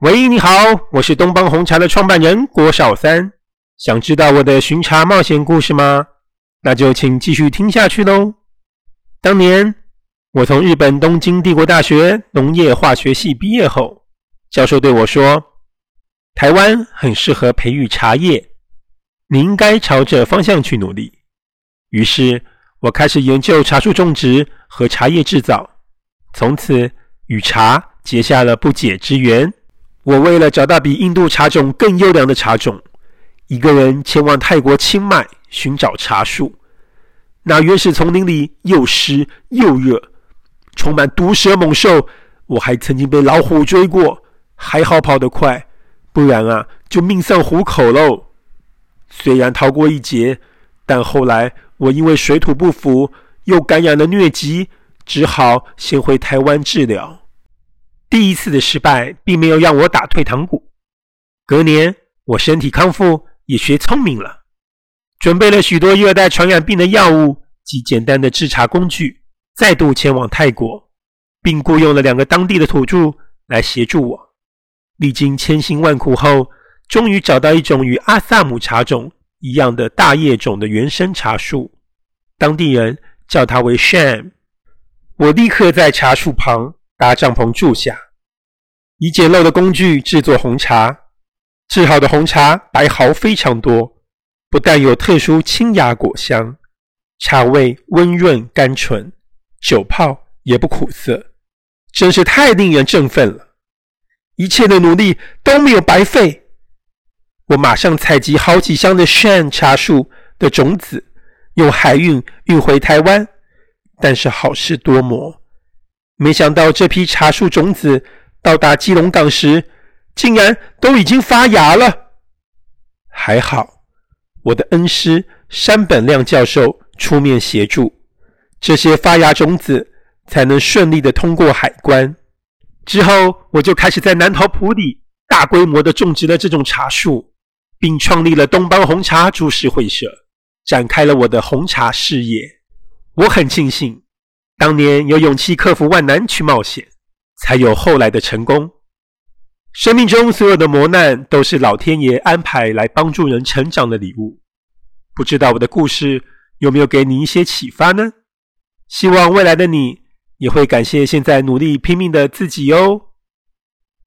喂，你好，我是东方红茶的创办人郭少三。想知道我的巡茶冒险故事吗？那就请继续听下去喽。当年我从日本东京帝国大学农业化学系毕业后，教授对我说：“台湾很适合培育茶叶，你应该朝着方向去努力。”于是，我开始研究茶树种植和茶叶制造，从此与茶结下了不解之缘。我为了找到比印度茶种更优良的茶种，一个人前往泰国清迈寻找茶树。那原始丛林里又湿又热，充满毒蛇猛兽。我还曾经被老虎追过，还好跑得快，不然啊就命丧虎口喽。虽然逃过一劫，但后来我因为水土不服，又感染了疟疾，只好先回台湾治疗。第一次的失败并没有让我打退堂鼓。隔年，我身体康复，也学聪明了，准备了许多热带传染病的药物及简单的制茶工具，再度前往泰国，并雇佣了两个当地的土著来协助我。历经千辛万苦后，终于找到一种与阿萨姆茶种一样的大叶种的原生茶树，当地人叫它为 Sham。我立刻在茶树旁搭帐篷住下。以简陋的工具制作红茶，制好的红茶白毫非常多，不但有特殊清雅果香，茶味温润甘醇，酒泡也不苦涩，真是太令人振奋了！一切的努力都没有白费。我马上采集好几箱的 Shan 茶树的种子，用海运运回台湾。但是好事多磨，没想到这批茶树种子。到达基隆港时，竟然都已经发芽了。还好，我的恩师山本亮教授出面协助，这些发芽种子才能顺利的通过海关。之后，我就开始在南投埔里大规模的种植了这种茶树，并创立了东邦红茶株式会社，展开了我的红茶事业。我很庆幸，当年有勇气克服万难去冒险。才有后来的成功。生命中所有的磨难都是老天爷安排来帮助人成长的礼物。不知道我的故事有没有给你一些启发呢？希望未来的你也会感谢现在努力拼命的自己哦。